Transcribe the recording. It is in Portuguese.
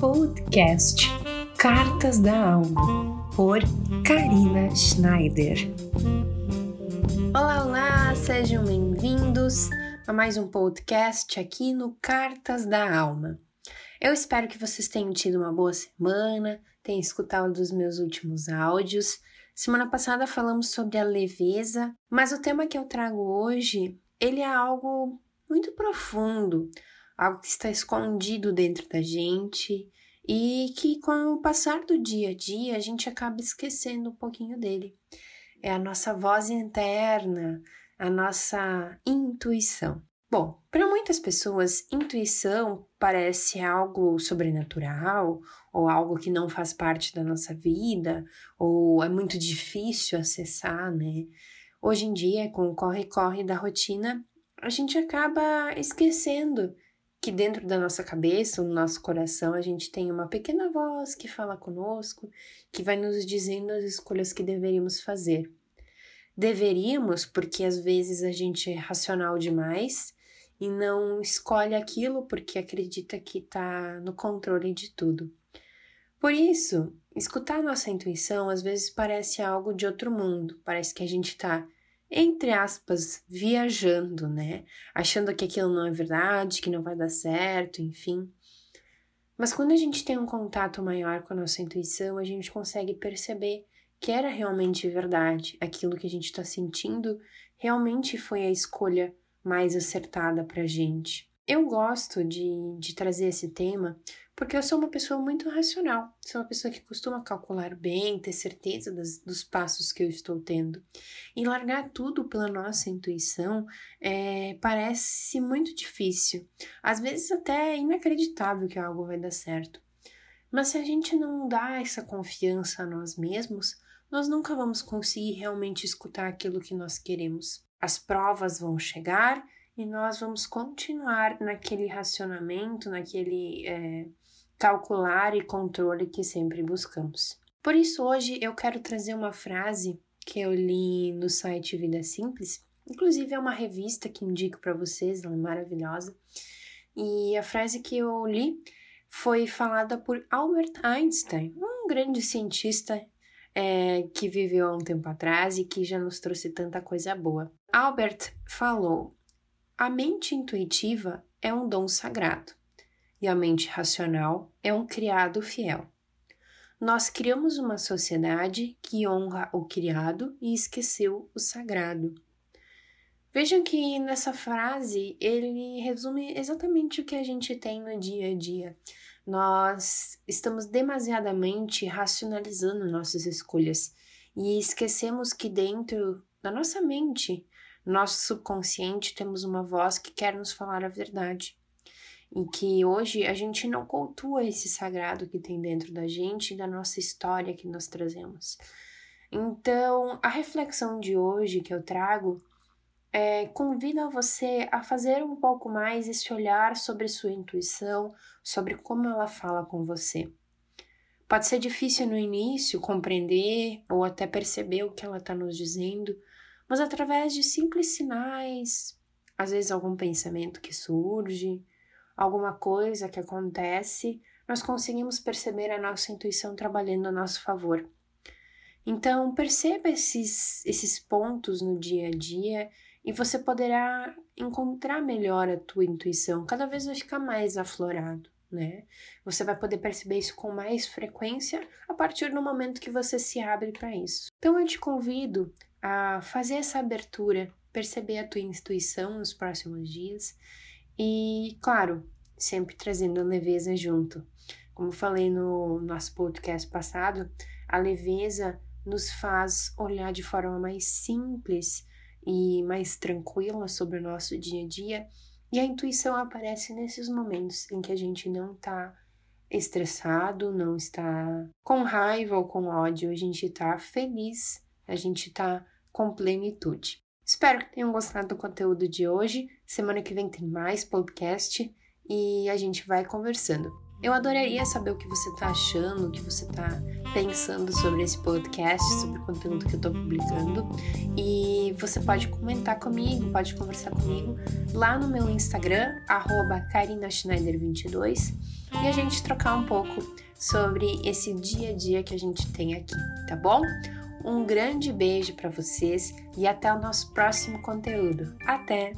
Podcast Cartas da Alma, por Karina Schneider. Olá, olá, sejam bem-vindos a mais um podcast aqui no Cartas da Alma. Eu espero que vocês tenham tido uma boa semana, tenham escutado os meus últimos áudios. Semana passada falamos sobre a leveza, mas o tema que eu trago hoje, ele é algo muito profundo, algo que está escondido dentro da gente e que com o passar do dia a dia a gente acaba esquecendo um pouquinho dele. É a nossa voz interna, a nossa intuição. Bom, para muitas pessoas, intuição parece algo sobrenatural ou algo que não faz parte da nossa vida ou é muito difícil acessar, né? Hoje em dia, com o corre-corre da rotina, a gente acaba esquecendo que dentro da nossa cabeça, no nosso coração, a gente tem uma pequena voz que fala conosco, que vai nos dizendo as escolhas que deveríamos fazer. Deveríamos, porque às vezes a gente é racional demais e não escolhe aquilo porque acredita que está no controle de tudo. Por isso, escutar nossa intuição às vezes parece algo de outro mundo, parece que a gente está entre aspas, viajando, né? Achando que aquilo não é verdade, que não vai dar certo, enfim. Mas quando a gente tem um contato maior com a nossa intuição, a gente consegue perceber que era realmente verdade, aquilo que a gente está sentindo realmente foi a escolha mais acertada para gente. Eu gosto de, de trazer esse tema porque eu sou uma pessoa muito racional, sou uma pessoa que costuma calcular bem, ter certeza das, dos passos que eu estou tendo. E largar tudo pela nossa intuição é, parece muito difícil, às vezes até inacreditável que algo vai dar certo. Mas se a gente não dá essa confiança a nós mesmos, nós nunca vamos conseguir realmente escutar aquilo que nós queremos. As provas vão chegar e nós vamos continuar naquele racionamento, naquele é, calcular e controle que sempre buscamos. Por isso, hoje eu quero trazer uma frase que eu li no site Vida Simples, inclusive é uma revista que indico para vocês, ela é maravilhosa. E a frase que eu li foi falada por Albert Einstein, um grande cientista é, que viveu há um tempo atrás e que já nos trouxe tanta coisa boa. Albert falou: a mente intuitiva é um dom sagrado e a mente racional é um criado fiel. Nós criamos uma sociedade que honra o criado e esqueceu o sagrado. Vejam que nessa frase ele resume exatamente o que a gente tem no dia a dia. Nós estamos demasiadamente racionalizando nossas escolhas e esquecemos que dentro da nossa mente, nosso subconsciente, temos uma voz que quer nos falar a verdade e que hoje a gente não cultua esse sagrado que tem dentro da gente e da nossa história que nós trazemos. Então, a reflexão de hoje que eu trago é, convida você a fazer um pouco mais esse olhar sobre sua intuição, sobre como ela fala com você. Pode ser difícil no início compreender ou até perceber o que ela está nos dizendo, mas através de simples sinais, às vezes algum pensamento que surge, alguma coisa que acontece, nós conseguimos perceber a nossa intuição trabalhando a nosso favor. Então, perceba esses, esses pontos no dia a dia e você poderá encontrar melhor a tua intuição, cada vez vai ficar mais aflorado, né? Você vai poder perceber isso com mais frequência a partir do momento que você se abre para isso. Então, eu te convido a fazer essa abertura, perceber a tua intuição nos próximos dias e, claro, sempre trazendo leveza junto. Como falei no nosso podcast passado, a leveza nos faz olhar de forma mais simples e mais tranquila sobre o nosso dia a dia, e a intuição aparece nesses momentos em que a gente não está estressado, não está com raiva ou com ódio, a gente está feliz, a gente está com plenitude. Espero que tenham gostado do conteúdo de hoje. Semana que vem tem mais podcast e a gente vai conversando. Eu adoraria saber o que você está achando, o que você está pensando sobre esse podcast, sobre o conteúdo que eu estou publicando. E você pode comentar comigo, pode conversar comigo lá no meu Instagram, KarinaSchneider22, e a gente trocar um pouco sobre esse dia a dia que a gente tem aqui, tá bom? Um grande beijo para vocês e até o nosso próximo conteúdo. Até!